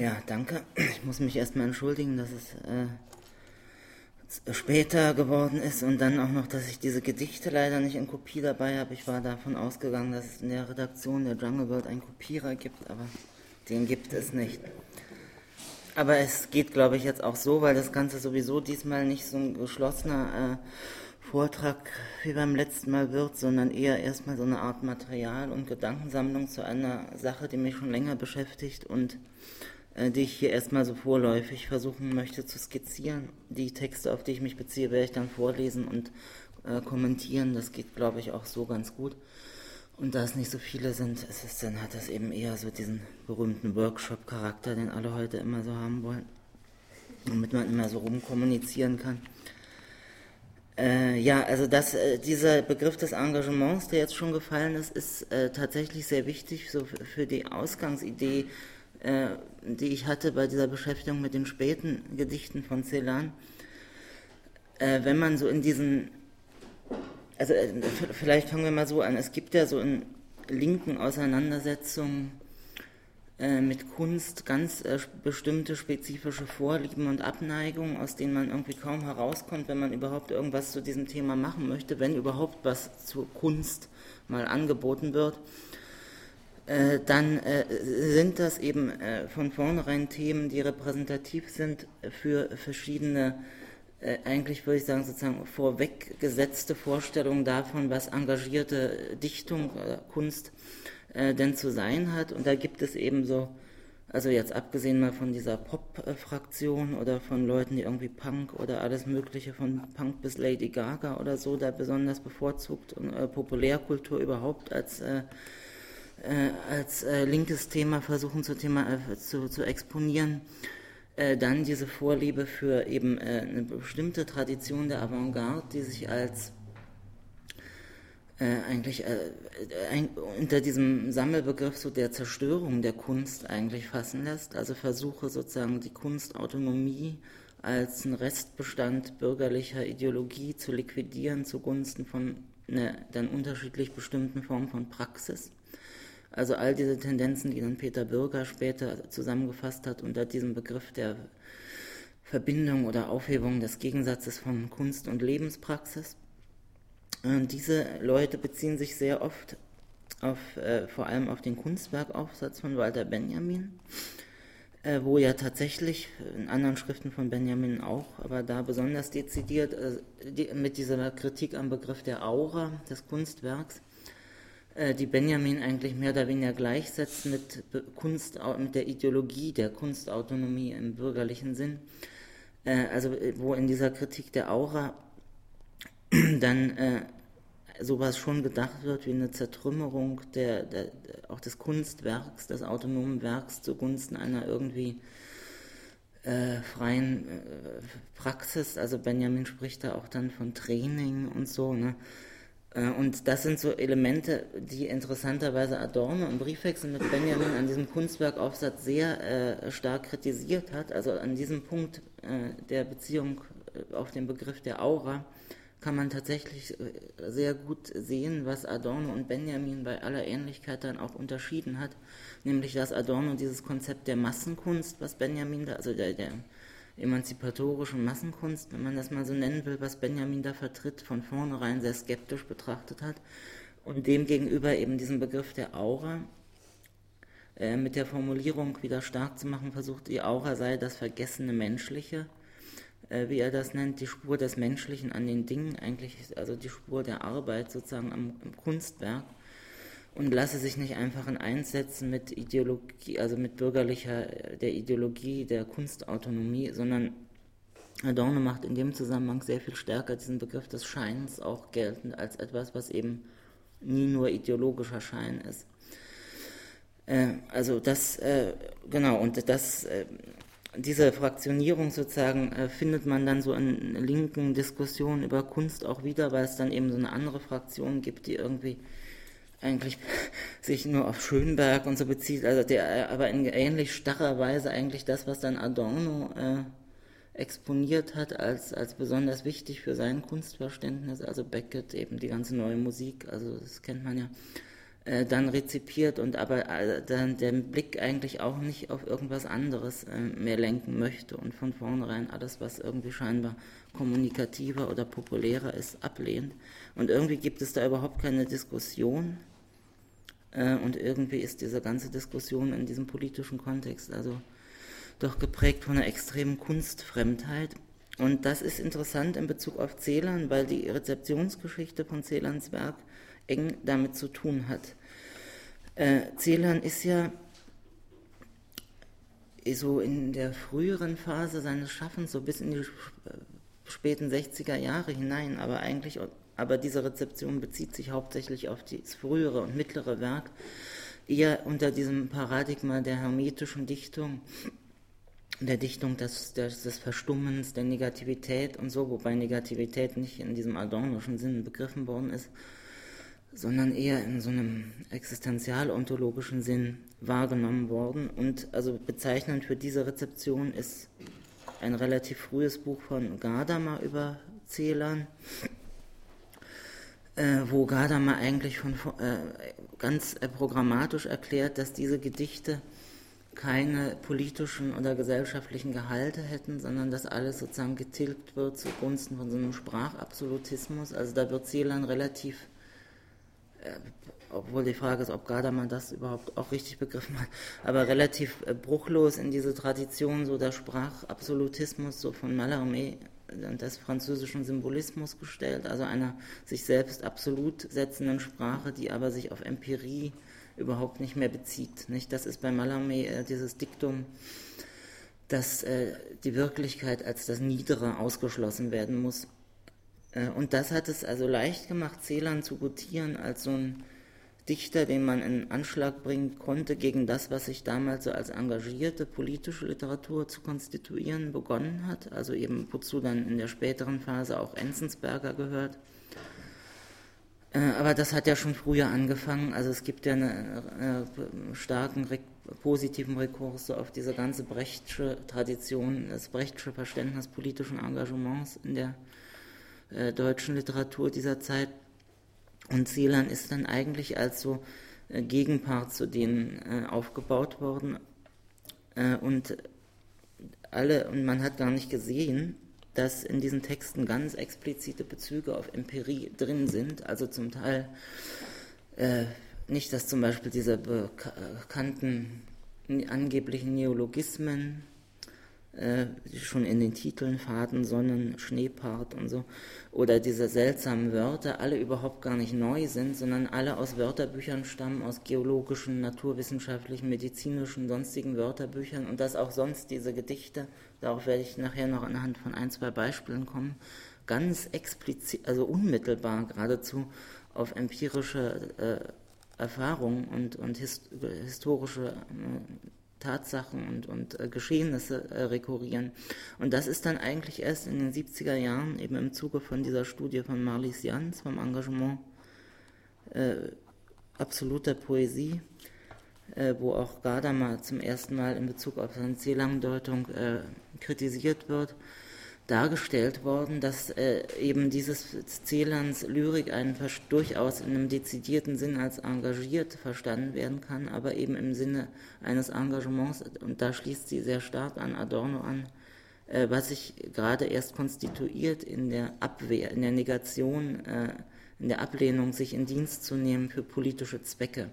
Ja, danke. Ich muss mich erstmal entschuldigen, dass es äh, später geworden ist und dann auch noch, dass ich diese Gedichte leider nicht in Kopie dabei habe. Ich war davon ausgegangen, dass es in der Redaktion der Jungle World einen Kopierer gibt, aber den gibt es nicht. Aber es geht, glaube ich, jetzt auch so, weil das Ganze sowieso diesmal nicht so ein geschlossener äh, Vortrag wie beim letzten Mal wird, sondern eher erstmal so eine Art Material- und Gedankensammlung zu einer Sache, die mich schon länger beschäftigt und die ich hier erstmal so vorläufig versuchen möchte zu skizzieren. Die Texte, auf die ich mich beziehe, werde ich dann vorlesen und äh, kommentieren. Das geht, glaube ich, auch so ganz gut. Und da es nicht so viele sind, ist es dann, hat das eben eher so diesen berühmten Workshop-Charakter, den alle heute immer so haben wollen, damit man immer so rumkommunizieren kann. Äh, ja, also das, äh, dieser Begriff des Engagements, der jetzt schon gefallen ist, ist äh, tatsächlich sehr wichtig so für, für die Ausgangsidee, äh, die ich hatte bei dieser Beschäftigung mit den späten Gedichten von Celan. Äh, wenn man so in diesen also äh, vielleicht fangen wir mal so an. Es gibt ja so in linken Auseinandersetzungen äh, mit Kunst ganz äh, bestimmte spezifische Vorlieben und Abneigungen, aus denen man irgendwie kaum herauskommt, wenn man überhaupt irgendwas zu diesem Thema machen möchte, wenn überhaupt was zur Kunst mal angeboten wird. Äh, dann äh, sind das eben äh, von vornherein Themen, die repräsentativ sind für verschiedene äh, eigentlich würde ich sagen, sozusagen vorweggesetzte Vorstellung davon, was engagierte Dichtung oder Kunst äh, denn zu sein hat. Und da gibt es eben so, also jetzt abgesehen mal von dieser Pop-Fraktion oder von Leuten, die irgendwie Punk oder alles Mögliche von Punk bis Lady Gaga oder so da besonders bevorzugt und äh, Populärkultur überhaupt als als äh, linkes Thema versuchen zu, Thema, zu, zu exponieren äh, dann diese Vorliebe für eben äh, eine bestimmte Tradition der Avantgarde, die sich als äh, eigentlich äh, ein, unter diesem Sammelbegriff so der Zerstörung der Kunst eigentlich fassen lässt. Also Versuche sozusagen die Kunstautonomie als einen Restbestand bürgerlicher Ideologie zu liquidieren zugunsten von einer dann unterschiedlich bestimmten Form von Praxis. Also all diese Tendenzen, die dann Peter Bürger später zusammengefasst hat unter diesem Begriff der Verbindung oder Aufhebung des Gegensatzes von Kunst und Lebenspraxis. Und diese Leute beziehen sich sehr oft auf, äh, vor allem auf den Kunstwerkaufsatz von Walter Benjamin, äh, wo ja tatsächlich in anderen Schriften von Benjamin auch, aber da besonders dezidiert äh, die, mit dieser Kritik am Begriff der Aura des Kunstwerks äh, die Benjamin eigentlich mehr oder weniger gleichsetzt mit Kunst, mit der Ideologie der Kunstautonomie im bürgerlichen Sinn. Äh, also äh, wo in dieser Kritik der Aura dann sowas schon gedacht wird wie eine Zertrümmerung der, der, auch des Kunstwerks, des autonomen Werks zugunsten einer irgendwie äh, freien äh, Praxis. Also Benjamin spricht da auch dann von Training und so. Ne? Äh, und das sind so Elemente, die interessanterweise Adorno im Briefwechsel mit Benjamin an diesem Kunstwerkaufsatz sehr äh, stark kritisiert hat. Also an diesem Punkt äh, der Beziehung äh, auf den Begriff der Aura kann man tatsächlich äh, sehr gut sehen, was Adorno und Benjamin bei aller Ähnlichkeit dann auch unterschieden hat. Nämlich, dass Adorno dieses Konzept der Massenkunst, was Benjamin da, also der, der emanzipatorischen Massenkunst, wenn man das mal so nennen will, was Benjamin da vertritt, von vornherein sehr skeptisch betrachtet hat und demgegenüber eben diesen Begriff der Aura äh, mit der Formulierung wieder stark zu machen versucht, die Aura sei das vergessene Menschliche, äh, wie er das nennt, die Spur des Menschlichen an den Dingen, eigentlich also die Spur der Arbeit sozusagen am, am Kunstwerk und lasse sich nicht einfach in eins setzen mit Ideologie, also mit bürgerlicher, der Ideologie der Kunstautonomie, sondern Adorno macht in dem Zusammenhang sehr viel stärker diesen Begriff des Scheins auch geltend als etwas, was eben nie nur ideologischer Schein ist. Äh, also das, äh, genau, und das, äh, diese Fraktionierung sozusagen äh, findet man dann so in linken Diskussionen über Kunst auch wieder, weil es dann eben so eine andere Fraktion gibt, die irgendwie eigentlich sich nur auf Schönberg und so bezieht, also der aber in ähnlich starrer Weise eigentlich das, was dann Adorno äh, exponiert hat, als, als besonders wichtig für sein Kunstverständnis, also Beckett, eben die ganze neue Musik, also das kennt man ja, äh, dann rezipiert und aber äh, dann den Blick eigentlich auch nicht auf irgendwas anderes äh, mehr lenken möchte und von vornherein alles, was irgendwie scheinbar kommunikativer oder populärer ist, ablehnt. Und irgendwie gibt es da überhaupt keine Diskussion. Äh, und irgendwie ist diese ganze Diskussion in diesem politischen Kontext also doch geprägt von einer extremen Kunstfremdheit. Und das ist interessant in Bezug auf Celan, weil die Rezeptionsgeschichte von Celans Werk eng damit zu tun hat. Äh, Celan ist ja so in der früheren Phase seines Schaffens, so bis in die späten 60er Jahre hinein, aber eigentlich, aber diese Rezeption bezieht sich hauptsächlich auf das frühere und mittlere Werk, eher unter diesem Paradigma der hermetischen Dichtung, der Dichtung des, des, des Verstummens, der Negativität und so, wobei Negativität nicht in diesem adornischen Sinn begriffen worden ist, sondern eher in so einem existenzial-ontologischen Sinn wahrgenommen worden. Und also bezeichnend für diese Rezeption ist ein relativ frühes Buch von Gadamer über Celan, äh, wo Gadamer eigentlich von, äh, ganz äh, programmatisch erklärt, dass diese Gedichte keine politischen oder gesellschaftlichen Gehalte hätten, sondern dass alles sozusagen getilgt wird zugunsten von so einem Sprachabsolutismus. Also da wird Celan relativ äh, obwohl die Frage ist, ob Gadamer das überhaupt auch richtig begriffen hat, aber relativ äh, bruchlos in diese Tradition so der Sprachabsolutismus so von Mallarmé des französischen Symbolismus gestellt, also einer sich selbst absolut setzenden Sprache, die aber sich auf Empirie überhaupt nicht mehr bezieht. Nicht? Das ist bei Mallarmé äh, dieses Diktum, dass äh, die Wirklichkeit als das Niedere ausgeschlossen werden muss. Äh, und das hat es also leicht gemacht, Celan zu gutieren als so ein Dichter, den man in Anschlag bringen konnte gegen das, was sich damals so als engagierte politische Literatur zu konstituieren begonnen hat, also eben wozu dann in der späteren Phase auch Enzensberger gehört. Äh, aber das hat ja schon früher angefangen, also es gibt ja einen äh, starken positiven Rekurs auf diese ganze Brechtsche Tradition, das Brechtsche Verständnis politischen Engagements in der äh, deutschen Literatur dieser Zeit. Und Celan ist dann eigentlich als so äh, Gegenpart zu denen äh, aufgebaut worden. Äh, und alle, und man hat gar nicht gesehen, dass in diesen Texten ganz explizite Bezüge auf Empirie drin sind. Also zum Teil äh, nicht, dass zum Beispiel diese bekannten angeblichen Neologismen äh, schon in den Titeln Faden, Sonnen, Schneepart und so, oder diese seltsamen Wörter, alle überhaupt gar nicht neu sind, sondern alle aus Wörterbüchern stammen, aus geologischen, naturwissenschaftlichen, medizinischen, sonstigen Wörterbüchern. Und dass auch sonst diese Gedichte, darauf werde ich nachher noch anhand von ein, zwei Beispielen kommen, ganz explizit, also unmittelbar geradezu auf empirische äh, Erfahrungen und, und hist historische äh, Tatsachen und, und äh, Geschehnisse äh, rekurrieren. Und das ist dann eigentlich erst in den 70er Jahren, eben im Zuge von dieser Studie von Marlies Jans, vom Engagement äh, absoluter Poesie, äh, wo auch Gadamer zum ersten Mal in Bezug auf seine Zählangdeutung äh, kritisiert wird, dargestellt worden, dass äh, eben dieses Celands Lyrik einen durchaus in einem dezidierten Sinn als engagiert verstanden werden kann, aber eben im Sinne eines Engagements, und da schließt sie sehr stark an Adorno an, äh, was sich gerade erst konstituiert in der Abwehr, in der Negation, äh, in der Ablehnung, sich in Dienst zu nehmen für politische Zwecke.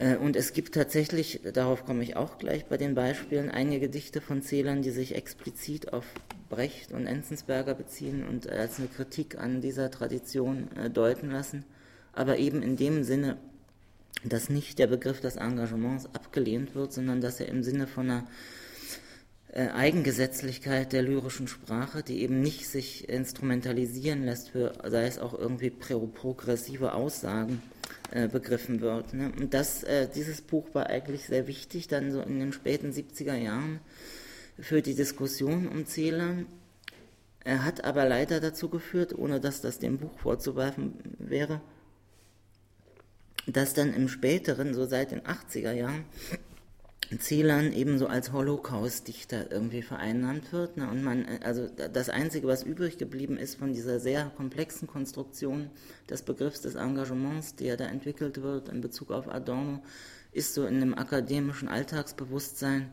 Äh, und es gibt tatsächlich, darauf komme ich auch gleich bei den Beispielen, einige Gedichte von Zählern, die sich explizit auf Brecht und Enzensberger beziehen und als eine Kritik an dieser Tradition äh, deuten lassen, aber eben in dem Sinne, dass nicht der Begriff des Engagements abgelehnt wird, sondern dass er im Sinne von einer äh, Eigengesetzlichkeit der lyrischen Sprache, die eben nicht sich instrumentalisieren lässt für, sei es auch irgendwie progressive Aussagen, äh, begriffen wird. Ne? Und das, äh, dieses Buch war eigentlich sehr wichtig, dann so in den späten 70er Jahren für die Diskussion um Celan. Er hat aber leider dazu geführt, ohne dass das dem Buch vorzuwerfen wäre, dass dann im späteren, so seit den 80er Jahren, Celan ebenso als Holocaust-Dichter irgendwie vereinnahmt wird. Ne? Und man, also das Einzige, was übrig geblieben ist von dieser sehr komplexen Konstruktion des Begriffs des Engagements, der da entwickelt wird in Bezug auf Adorno, ist so in dem akademischen Alltagsbewusstsein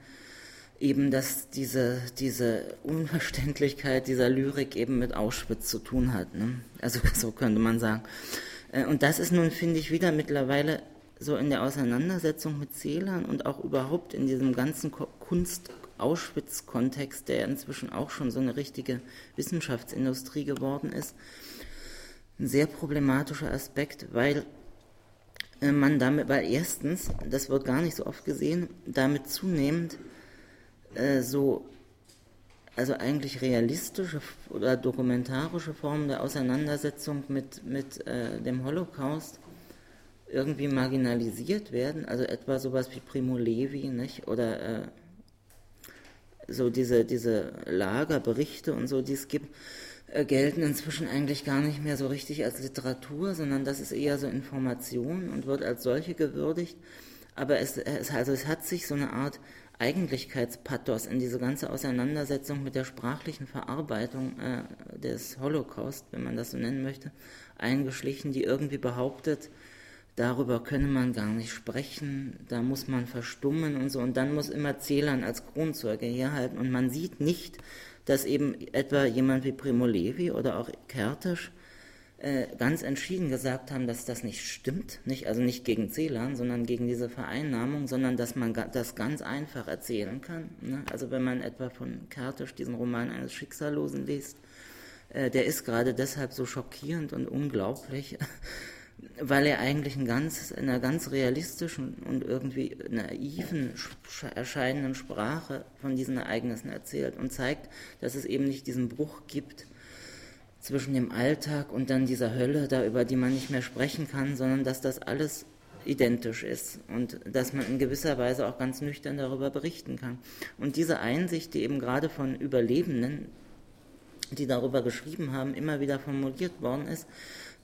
eben, dass diese, diese Unverständlichkeit dieser Lyrik eben mit Auschwitz zu tun hat. Ne? Also so könnte man sagen. Äh, und das ist nun, finde ich, wieder mittlerweile so in der Auseinandersetzung mit Celan und auch überhaupt in diesem ganzen Kunst-Auschwitz-Kontext, der inzwischen auch schon so eine richtige Wissenschaftsindustrie geworden ist, ein sehr problematischer Aspekt, weil äh, man damit, weil erstens, das wird gar nicht so oft gesehen, damit zunehmend äh, so, also eigentlich realistische oder dokumentarische Formen der Auseinandersetzung mit, mit äh, dem Holocaust irgendwie marginalisiert werden, also etwa sowas wie Primo Levi, nicht? Oder äh, so diese, diese Lagerberichte und so, die es gibt, äh, gelten inzwischen eigentlich gar nicht mehr so richtig als Literatur, sondern das ist eher so Information und wird als solche gewürdigt. Aber es, es, also es hat sich so eine Art Eigentlichkeitspathos in diese ganze Auseinandersetzung mit der sprachlichen Verarbeitung äh, des Holocaust, wenn man das so nennen möchte, eingeschlichen, die irgendwie behauptet, darüber könne man gar nicht sprechen, da muss man verstummen und so. Und dann muss immer Zählern als Kronzeuge herhalten. Und man sieht nicht, dass eben etwa jemand wie Primo Levi oder auch Kertisch äh, ganz entschieden gesagt haben, dass das nicht stimmt, nicht, also nicht gegen Zählern, sondern gegen diese Vereinnahmung, sondern dass man das ganz einfach erzählen kann. Ne? Also wenn man etwa von Kertisch diesen Roman eines Schicksallosen liest, äh, der ist gerade deshalb so schockierend und unglaublich, weil er eigentlich in, ganz, in einer ganz realistischen und irgendwie naiven erscheinenden Sprache von diesen Ereignissen erzählt und zeigt, dass es eben nicht diesen Bruch gibt zwischen dem Alltag und dann dieser Hölle, da über die man nicht mehr sprechen kann, sondern dass das alles identisch ist und dass man in gewisser Weise auch ganz nüchtern darüber berichten kann. Und diese Einsicht, die eben gerade von Überlebenden, die darüber geschrieben haben, immer wieder formuliert worden ist,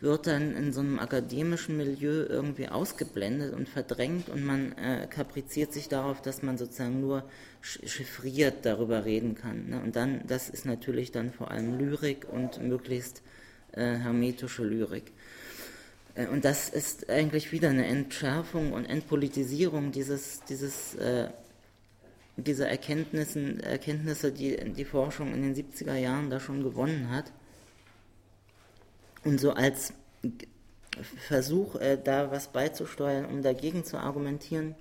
wird dann in so einem akademischen Milieu irgendwie ausgeblendet und verdrängt und man äh, kapriziert sich darauf, dass man sozusagen nur chiffriert darüber reden kann. Ne? Und dann, das ist natürlich dann vor allem Lyrik und möglichst äh, hermetische Lyrik. Äh, und das ist eigentlich wieder eine Entschärfung und Entpolitisierung dieses, dieses äh, dieser Erkenntnissen, Erkenntnisse, die die Forschung in den 70er Jahren da schon gewonnen hat. Und so als Versuch, äh, da was beizusteuern, um dagegen zu argumentieren,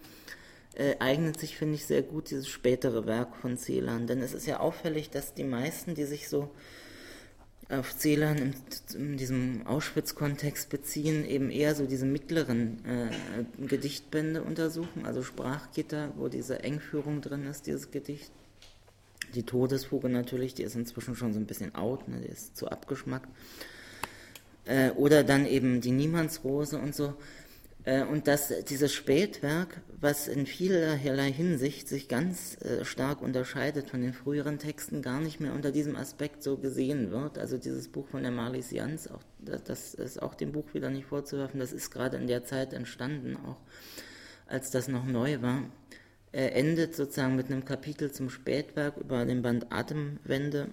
äh, eignet sich, finde ich, sehr gut dieses spätere Werk von Celan. Denn es ist ja auffällig, dass die meisten, die sich so auf Celan in, in diesem Auschwitz-Kontext beziehen, eben eher so diese mittleren äh, Gedichtbände untersuchen, also Sprachgitter, wo diese Engführung drin ist, dieses Gedicht. Die Todesfuge natürlich, die ist inzwischen schon so ein bisschen out, ne, die ist zu abgeschmackt. Äh, oder dann eben die Niemandsrose und so. Äh, und dass dieses Spätwerk, was in vielerlei Hinsicht sich ganz äh, stark unterscheidet von den früheren Texten, gar nicht mehr unter diesem Aspekt so gesehen wird. Also dieses Buch von der Marlies Jans, auch, das ist auch dem Buch wieder nicht vorzuwerfen, das ist gerade in der Zeit entstanden, auch als das noch neu war. Er endet sozusagen mit einem Kapitel zum Spätwerk über den Band Atemwende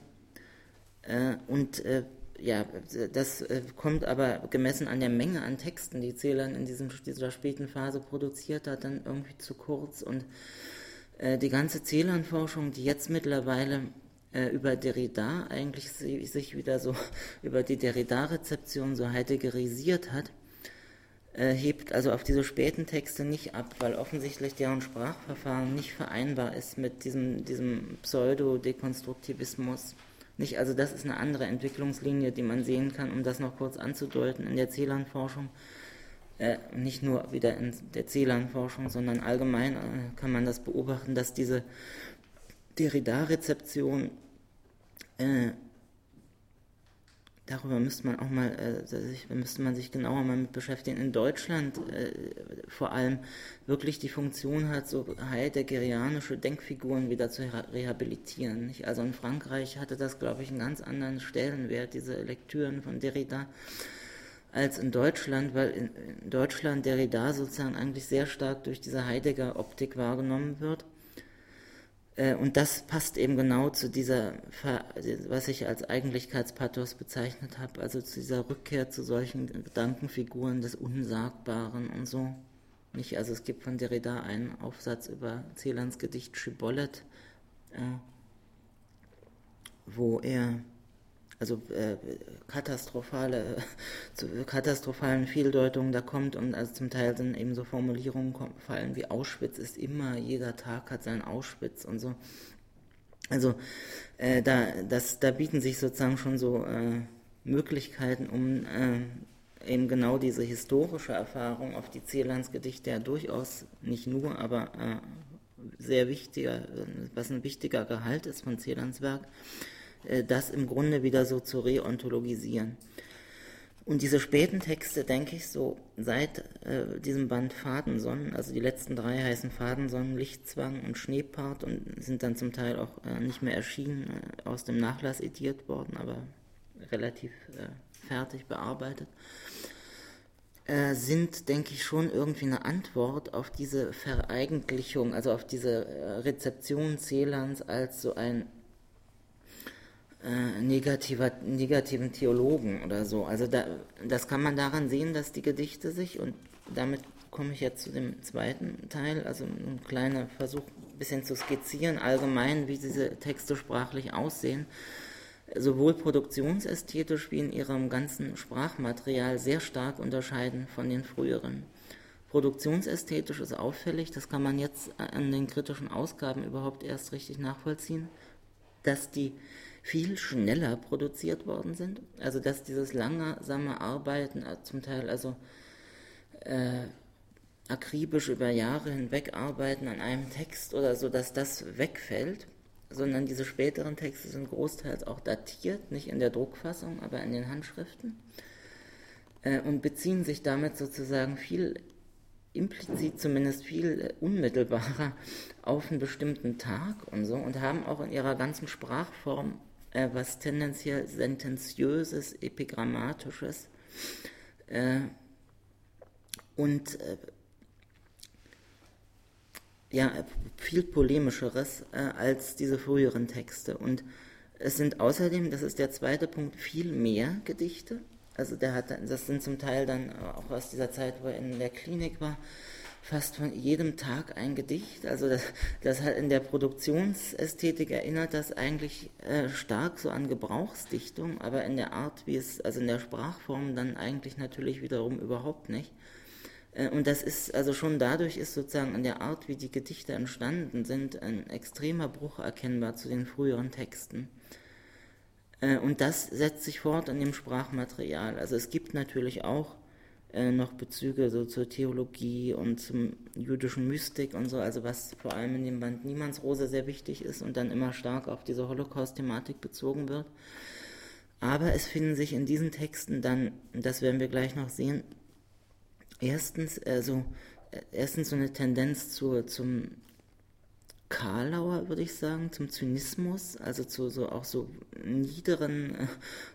und ja, das äh, kommt aber gemessen an der Menge an Texten, die Celan in diesem, dieser späten Phase produziert hat, dann irgendwie zu kurz. Und äh, die ganze Celan-Forschung, die jetzt mittlerweile äh, über Derrida eigentlich sich wieder so über die Derrida-Rezeption so heideggerisiert hat, hebt also auf diese späten Texte nicht ab, weil offensichtlich deren Sprachverfahren nicht vereinbar ist mit diesem, diesem Pseudo-Dekonstruktivismus. Nicht, also das ist eine andere Entwicklungslinie, die man sehen kann, um das noch kurz anzudeuten in der Celan-Forschung. Äh, nicht nur wieder in der Celan-Forschung, sondern allgemein äh, kann man das beobachten, dass diese Derrida-Rezeption äh, darüber müsste man auch mal, äh, sich, müsste man sich genauer mal mit beschäftigen. In Deutschland äh, vor allem wirklich die Funktion hat, so heideggerianische Denkfiguren wieder zu rehabilitieren. Nicht? Also in Frankreich hatte das, glaube ich, einen ganz anderen Stellenwert, diese Lektüren von Derrida, als in Deutschland, weil in, in Deutschland Derrida sozusagen eigentlich sehr stark durch diese Heidegger-Optik wahrgenommen wird und das passt eben genau zu dieser, was ich als Eigentlichkeitspathos bezeichnet habe, also zu dieser Rückkehr zu solchen Gedankenfiguren des Unsagbaren und so. Nicht, also es gibt von Derrida einen Aufsatz über Celans Gedicht Schibollet, äh, wo er also äh, katastrophale, zu katastrophalen Fehldeutungen da kommt und also zum Teil dann eben so Formulierungen fallen wie Auschwitz ist immer, jeder Tag hat sein Auschwitz und so. Also äh, da, das, da bieten sich sozusagen schon so äh, Möglichkeiten, um äh, eben genau diese historische Erfahrung auf die Celands-Gedichte ja durchaus nicht nur, aber äh, sehr wichtiger, was ein wichtiger Gehalt ist von Celans Werk, das im Grunde wieder so zu reontologisieren. Und diese späten Texte, denke ich, so seit äh, diesem Band Fadensonnen, also die letzten drei heißen Fadensonnen, Lichtzwang und Schneepart und sind dann zum Teil auch äh, nicht mehr erschienen, äh, aus dem Nachlass ediert worden, aber relativ äh, fertig bearbeitet, äh, sind, denke ich, schon irgendwie eine Antwort auf diese Vereigentlichung, also auf diese Rezeption Celans als so ein äh, negativer, negativen Theologen oder so. Also da, das kann man daran sehen, dass die Gedichte sich, und damit komme ich jetzt zu dem zweiten Teil, also ein kleiner Versuch, ein bisschen zu skizzieren, allgemein, wie diese Texte sprachlich aussehen, sowohl produktionsästhetisch wie in ihrem ganzen Sprachmaterial sehr stark unterscheiden von den früheren. Produktionsästhetisch ist auffällig, das kann man jetzt an den kritischen Ausgaben überhaupt erst richtig nachvollziehen, dass die viel schneller produziert worden sind. Also dass dieses langsame Arbeiten, äh, zum Teil also äh, akribisch über Jahre hinweg arbeiten an einem Text oder so, dass das wegfällt, sondern diese späteren Texte sind großteils auch datiert, nicht in der Druckfassung, aber in den Handschriften äh, und beziehen sich damit sozusagen viel implizit zumindest viel unmittelbarer auf einen bestimmten Tag und so und haben auch in ihrer ganzen Sprachform äh, was tendenziell sentenziöses, epigrammatisches äh, und äh, ja, viel polemischeres äh, als diese früheren Texte. Und es sind außerdem, das ist der zweite Punkt, viel mehr Gedichte. Also der hat, das sind zum Teil dann auch aus dieser Zeit, wo er in der Klinik war, fast von jedem Tag ein Gedicht. Also das, das hat in der Produktionsästhetik erinnert das eigentlich äh, stark so an Gebrauchsdichtung, aber in der Art, wie es, also in der Sprachform dann eigentlich natürlich wiederum überhaupt nicht. Äh, und das ist, also schon dadurch ist sozusagen an der Art, wie die Gedichte entstanden sind, ein extremer Bruch erkennbar zu den früheren Texten. Äh, und das setzt sich fort in dem Sprachmaterial. Also es gibt natürlich auch äh, noch Bezüge so zur Theologie und zum jüdischen Mystik und so, also was vor allem in dem Band Niemandsrose sehr wichtig ist und dann immer stark auf diese Holocaust-Thematik bezogen wird. Aber es finden sich in diesen Texten dann, das werden wir gleich noch sehen, erstens, also, erstens so eine Tendenz zu, zum Karlauer, würde ich sagen, zum Zynismus, also zu so auch so niederen äh,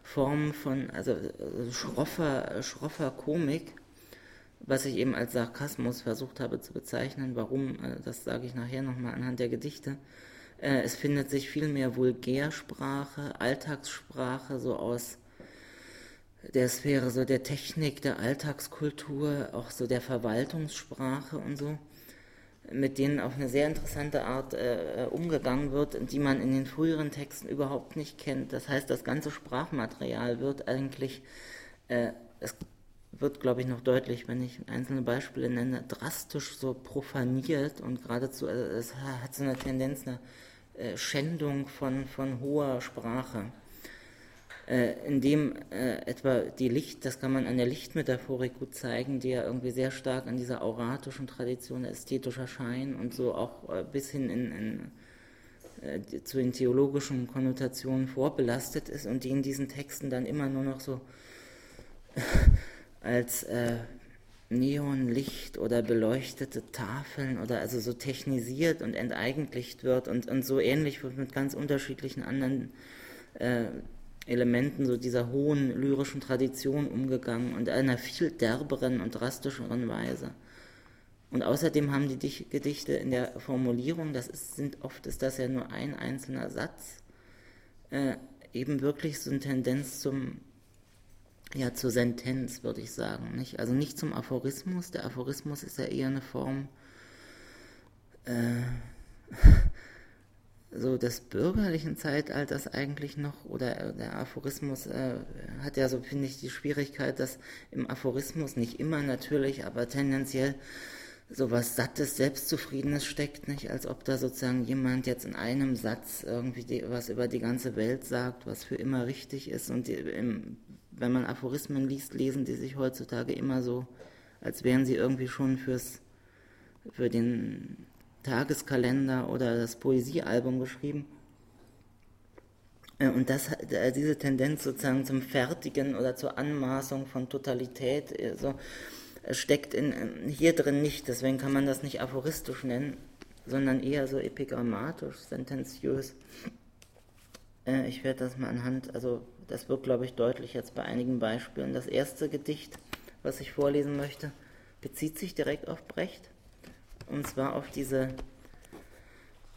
Formen von, also äh, schroffer, schroffer Komik, was ich eben als Sarkasmus versucht habe zu bezeichnen. Warum, äh, das sage ich nachher nochmal anhand der Gedichte. Es findet sich viel mehr Vulgärsprache, Alltagssprache, so aus der Sphäre so der Technik, der Alltagskultur, auch so der Verwaltungssprache und so mit denen auf eine sehr interessante Art äh, umgegangen wird, die man in den früheren Texten überhaupt nicht kennt. Das heißt, das ganze Sprachmaterial wird eigentlich, äh, es wird, glaube ich, noch deutlich, wenn ich einzelne Beispiele nenne, drastisch so profaniert und geradezu, also es hat so eine Tendenz, eine äh, Schändung von, von hoher Sprache äh, in dem äh, etwa die Licht, das kann man an der Lichtmetaphorik gut zeigen, die ja irgendwie sehr stark an dieser auratischen Tradition ästhetischer Schein und so auch äh, bis hin in, in äh, zu den theologischen Konnotationen vorbelastet ist und die in diesen Texten dann immer nur noch so als äh, Neonlicht oder beleuchtete Tafeln oder also so technisiert und enteigentlicht wird und, und so ähnlich wird mit ganz unterschiedlichen anderen äh, Elementen so dieser hohen lyrischen Tradition umgegangen und einer viel derberen und drastischeren Weise. Und außerdem haben die Gedichte in der Formulierung, das ist, sind oft ist das ja nur ein einzelner Satz, äh, eben wirklich so eine Tendenz zum, ja, zur Sentenz, würde ich sagen. Nicht? Also nicht zum Aphorismus. Der Aphorismus ist ja eher eine Form äh, so des bürgerlichen Zeitalters eigentlich noch, oder der Aphorismus äh, hat ja so, finde ich, die Schwierigkeit, dass im Aphorismus nicht immer natürlich, aber tendenziell so was Sattes, Selbstzufriedenes steckt, nicht? Als ob da sozusagen jemand jetzt in einem Satz irgendwie die, was über die ganze Welt sagt, was für immer richtig ist. Und die, im, wenn man Aphorismen liest, lesen die sich heutzutage immer so, als wären sie irgendwie schon fürs, für den Tageskalender oder das Poesiealbum geschrieben. Äh, und das, äh, diese Tendenz sozusagen zum Fertigen oder zur Anmaßung von Totalität, äh, so, steckt in, hier drin nicht, deswegen kann man das nicht aphoristisch nennen, sondern eher so epigrammatisch, sentenziös. Ich werde das mal anhand, also das wird, glaube ich, deutlich jetzt bei einigen Beispielen. Das erste Gedicht, was ich vorlesen möchte, bezieht sich direkt auf Brecht, und zwar auf diese,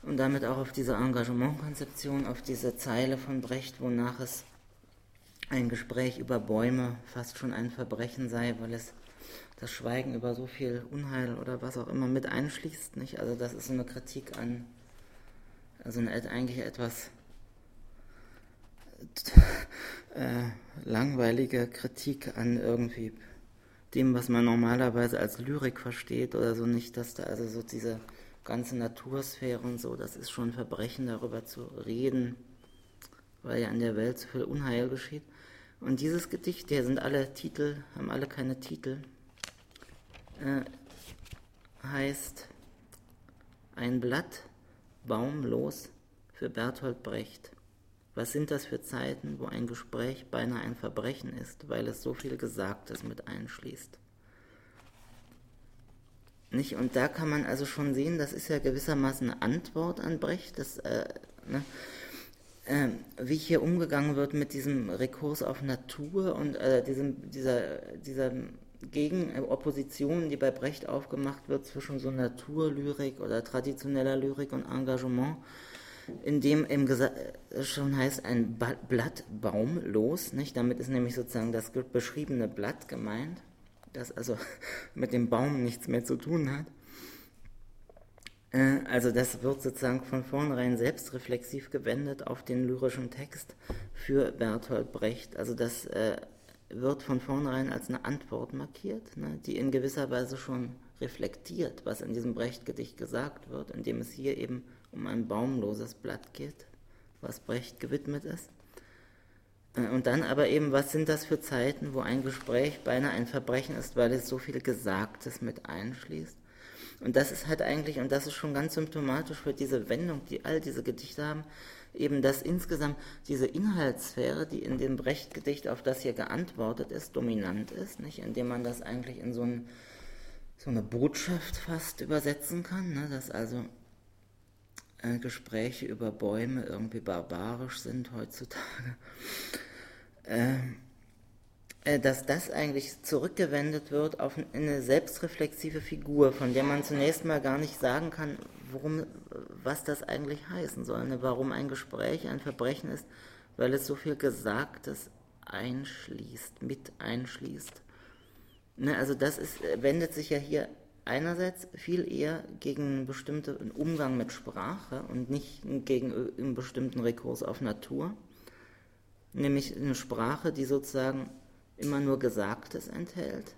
und damit auch auf diese Engagementkonzeption, auf diese Zeile von Brecht, wonach es ein Gespräch über Bäume fast schon ein Verbrechen sei, weil es das Schweigen über so viel Unheil oder was auch immer mit einschließt. Nicht? Also das ist so eine Kritik an, also eine, eigentlich etwas äh, langweilige Kritik an irgendwie dem, was man normalerweise als Lyrik versteht oder so nicht, dass da also so diese ganze Natursphäre und so, das ist schon ein Verbrechen, darüber zu reden, weil ja in der Welt so viel Unheil geschieht. Und dieses Gedicht, der sind alle Titel, haben alle keine Titel, äh, heißt Ein Blatt baumlos für Bertolt Brecht. Was sind das für Zeiten, wo ein Gespräch beinahe ein Verbrechen ist, weil es so viel Gesagtes mit einschließt? Nicht? Und da kann man also schon sehen, das ist ja gewissermaßen eine Antwort an Brecht, dass, äh, ne, äh, wie hier umgegangen wird mit diesem Rekurs auf Natur und äh, diesem, dieser, dieser gegen äh, die bei Brecht aufgemacht wird zwischen so Naturlyrik oder traditioneller Lyrik und Engagement, in dem im äh, schon heißt ein Blatt baumlos, nicht? Damit ist nämlich sozusagen das beschriebene Blatt gemeint, das also mit dem Baum nichts mehr zu tun hat. Äh, also das wird sozusagen von vornherein selbstreflexiv gewendet auf den lyrischen Text für Bertolt Brecht. Also das wird von vornherein als eine Antwort markiert, ne, die in gewisser Weise schon reflektiert, was in diesem Brecht-Gedicht gesagt wird, indem es hier eben um ein baumloses Blatt geht, was Brecht gewidmet ist. Äh, und dann aber eben, was sind das für Zeiten, wo ein Gespräch beinahe ein Verbrechen ist, weil es so viel Gesagtes mit einschließt. Und das ist halt eigentlich, und das ist schon ganz symptomatisch für diese Wendung, die all diese Gedichte haben, eben, dass insgesamt diese Inhaltssphäre, die in dem Brecht-Gedicht, auf das hier geantwortet ist, dominant ist, nicht? indem man das eigentlich in so, ein, so eine Botschaft fast übersetzen kann, ne? dass also äh, Gespräche über Bäume irgendwie barbarisch sind heutzutage. Ähm, äh, dass das eigentlich zurückgewendet wird auf eine selbstreflexive Figur, von der man zunächst mal gar nicht sagen kann, worum, was das eigentlich heißen soll, ne? warum ein Gespräch ein Verbrechen ist, weil es so viel Gesagtes einschließt, mit einschließt. Ne? Also das ist, wendet sich ja hier einerseits viel eher gegen bestimmten Umgang mit Sprache und nicht gegen einen bestimmten Rekurs auf Natur, nämlich eine Sprache, die sozusagen immer nur Gesagtes enthält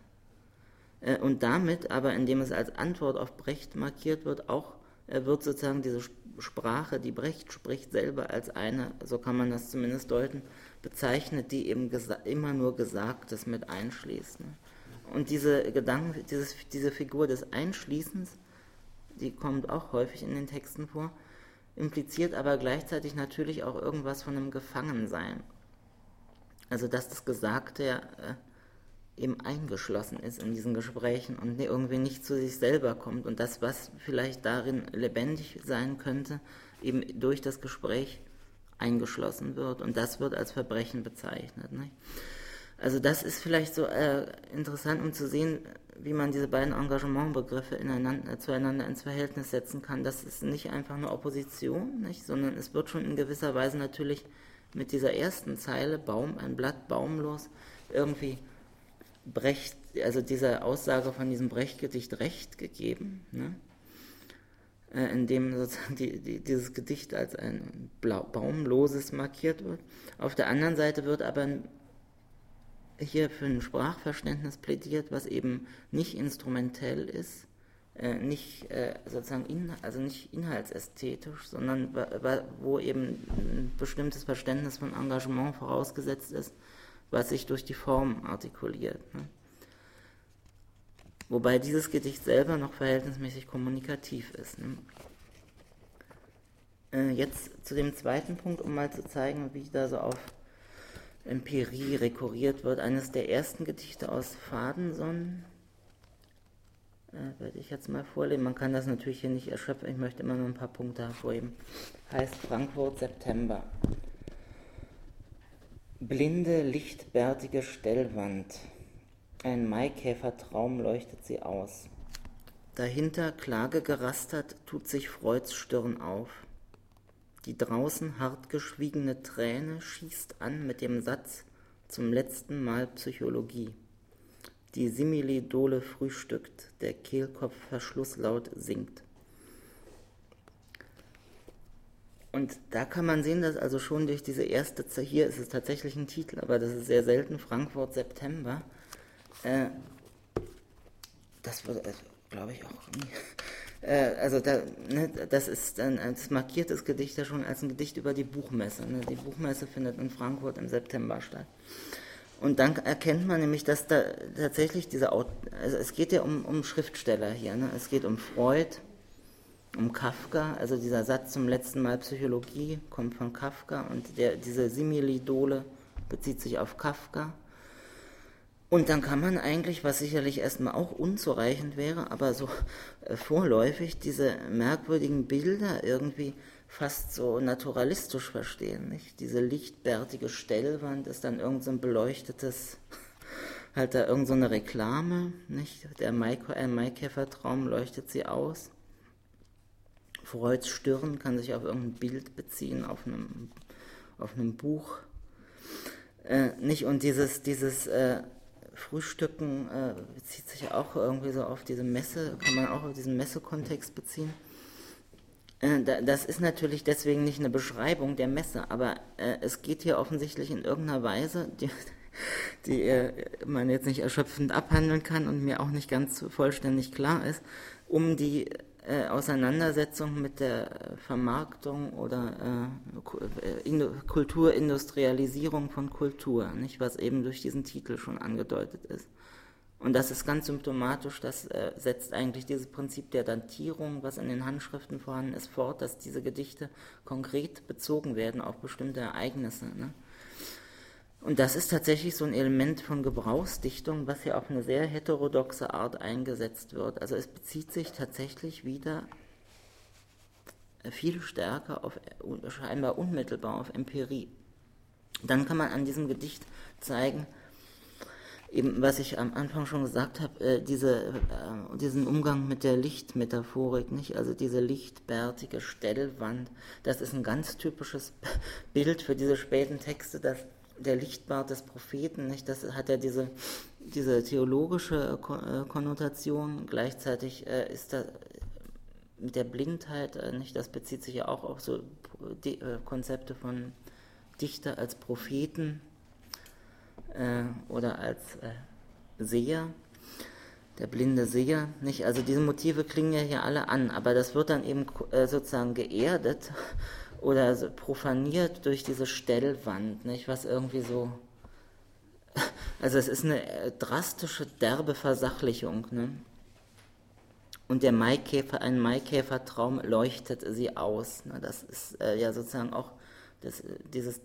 äh, und damit aber, indem es als Antwort auf Brecht markiert wird, auch äh, wird sozusagen diese Sprache, die Brecht spricht, selber als eine, so kann man das zumindest deuten, bezeichnet, die eben immer nur Gesagtes mit einschließt. Ne? Und diese Gedanken, dieses, diese Figur des Einschließens, die kommt auch häufig in den Texten vor, impliziert aber gleichzeitig natürlich auch irgendwas von einem Gefangensein. Also dass das Gesagte ja äh, eben eingeschlossen ist in diesen Gesprächen und irgendwie nicht zu sich selber kommt und das, was vielleicht darin lebendig sein könnte, eben durch das Gespräch eingeschlossen wird und das wird als Verbrechen bezeichnet. Nicht? Also das ist vielleicht so äh, interessant, um zu sehen, wie man diese beiden Engagementbegriffe ineinander, zueinander ins Verhältnis setzen kann. Das ist nicht einfach eine Opposition, nicht, sondern es wird schon in gewisser Weise natürlich mit dieser ersten Zeile, Baum, ein Blatt baumlos, irgendwie Brecht, also dieser Aussage von diesem Brecht-Gedicht recht gegeben, ne? äh, in dem sozusagen die, die, dieses Gedicht als ein Blau, baumloses markiert wird. Auf der anderen Seite wird aber hier für ein Sprachverständnis plädiert, was eben nicht instrumentell ist, äh, nicht äh, sozusagen in, also nicht inhaltsästhetisch, sondern wo eben ein bestimmtes Verständnis von Engagement vorausgesetzt ist, was sich durch die Form artikuliert. Ne? Wobei dieses Gedicht selber noch verhältnismäßig kommunikativ ist. Ne? Äh, jetzt zu dem zweiten Punkt, um mal zu zeigen, wie ich da so auf Empirie rekurriert wird. Eines der ersten Gedichte aus Fadenson äh, werde ich jetzt mal vorlesen. Man kann das natürlich hier nicht erschöpfen, ich möchte immer nur ein paar Punkte hervorheben. Heißt Frankfurt September. Blinde, lichtbärtige Stellwand. Ein Maikäfertraum leuchtet sie aus. Dahinter, Klage gerastert, tut sich Freuds Stirn auf. Die draußen hart geschwiegene Träne schießt an mit dem Satz zum letzten Mal Psychologie. Die Similidole frühstückt, der Kehlkopf verschlusslaut singt. Und da kann man sehen, dass also schon durch diese erste, hier ist es tatsächlich ein Titel, aber das ist sehr selten, Frankfurt September, äh, das wird, also, glaube ich, auch nie. Äh, also da, ne, das ist ein, das markiert das Gedicht ja schon als ein Gedicht über die Buchmesse. Ne? Die Buchmesse findet in Frankfurt im September statt. Und dann erkennt man nämlich, dass da tatsächlich diese, also es geht ja um, um Schriftsteller hier, ne? es geht um Freud, um Kafka, also dieser Satz zum letzten Mal Psychologie kommt von Kafka und der, diese Similidole bezieht sich auf Kafka. Und dann kann man eigentlich, was sicherlich erstmal auch unzureichend wäre, aber so äh, vorläufig diese merkwürdigen Bilder irgendwie fast so naturalistisch verstehen. Nicht? Diese lichtbärtige Stellwand ist dann irgend so ein beleuchtetes, halt da irgend so eine Reklame. Nicht? Der Maikäfertraum leuchtet sie aus. Freuds Stirn kann sich auf irgendein Bild beziehen, auf einem, auf einem Buch. Äh, nicht? Und dieses, dieses äh, Frühstücken äh, bezieht sich auch irgendwie so auf diese Messe, kann man auch auf diesen Messekontext beziehen. Äh, das ist natürlich deswegen nicht eine Beschreibung der Messe, aber äh, es geht hier offensichtlich in irgendeiner Weise, die, die äh, man jetzt nicht erschöpfend abhandeln kann und mir auch nicht ganz vollständig klar ist, um die äh, Auseinandersetzung mit der Vermarktung oder äh, Kulturindustrialisierung von Kultur, nicht was eben durch diesen Titel schon angedeutet ist. Und das ist ganz symptomatisch, das äh, setzt eigentlich dieses Prinzip der Dantierung, was in den Handschriften vorhanden ist, fort, dass diese Gedichte konkret bezogen werden auf bestimmte Ereignisse. Ne? Und das ist tatsächlich so ein Element von Gebrauchsdichtung, was hier auf eine sehr heterodoxe Art eingesetzt wird. Also es bezieht sich tatsächlich wieder viel stärker auf, scheinbar unmittelbar auf Empirie. Dann kann man an diesem Gedicht zeigen, eben was ich am Anfang schon gesagt habe, äh, diese, äh, diesen Umgang mit der Lichtmetaphorik, nicht? Also diese lichtbärtige Stellwand, das ist ein ganz typisches Bild für diese späten Texte, dass der Lichtbart des Propheten, nicht? Das hat ja diese, diese theologische äh, Konnotation. Gleichzeitig äh, ist da mit der Blindheit, äh, nicht? Das bezieht sich ja auch auf so äh, Konzepte von Dichter als Propheten äh, oder als äh, Seher. Der blinde Seher, nicht? Also diese Motive klingen ja hier alle an, aber das wird dann eben sozusagen geerdet oder so profaniert durch diese Stellwand, nicht? was irgendwie so. Also es ist eine äh, drastische, derbe Versachlichung. Ne? Und der Maikäfer, ein Maikäfertraum leuchtet sie aus. Ne? Das ist äh, ja sozusagen auch das, dieses,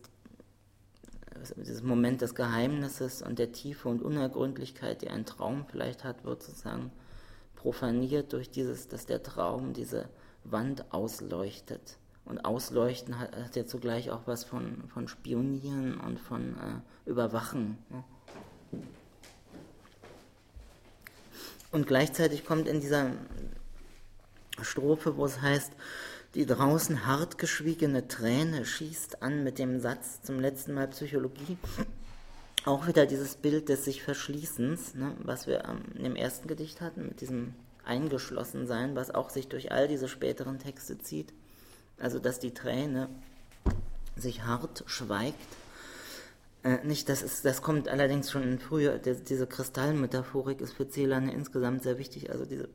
dieses Moment des Geheimnisses und der Tiefe und Unergründlichkeit, die ein Traum vielleicht hat, wird sozusagen profaniert durch dieses, dass der Traum diese Wand ausleuchtet. Und Ausleuchten hat, hat ja zugleich auch was von, von Spionieren und von äh, Überwachen. Ne? Und gleichzeitig kommt in dieser Strophe, wo es heißt, die draußen hart geschwiegene Träne schießt an mit dem Satz zum letzten Mal Psychologie. Auch wieder dieses Bild des sich Verschließens, ne, was wir ähm, dem ersten Gedicht hatten, mit diesem Eingeschlossensein, was auch sich durch all diese späteren Texte zieht. Also, dass die Träne sich hart schweigt. Äh, nicht, das, ist, das kommt allerdings schon in früher, diese Kristallmetaphorik ist für Celan insgesamt sehr wichtig. Also diese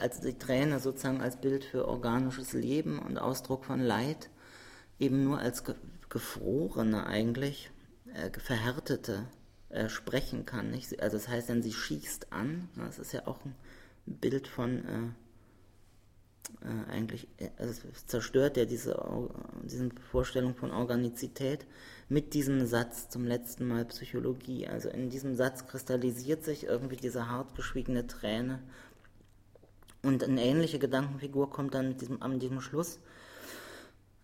als die Träne sozusagen als Bild für organisches Leben und Ausdruck von Leid, eben nur als gefrorene eigentlich, äh, verhärtete äh, sprechen kann. Nicht? Also das heißt dann, sie schießt an, das ist ja auch ein Bild von äh, eigentlich, äh, also zerstört ja diese, diese Vorstellung von Organizität mit diesem Satz zum letzten Mal Psychologie. Also in diesem Satz kristallisiert sich irgendwie diese hart geschwiegene Träne und eine ähnliche Gedankenfigur kommt dann mit diesem, an diesem Schluss.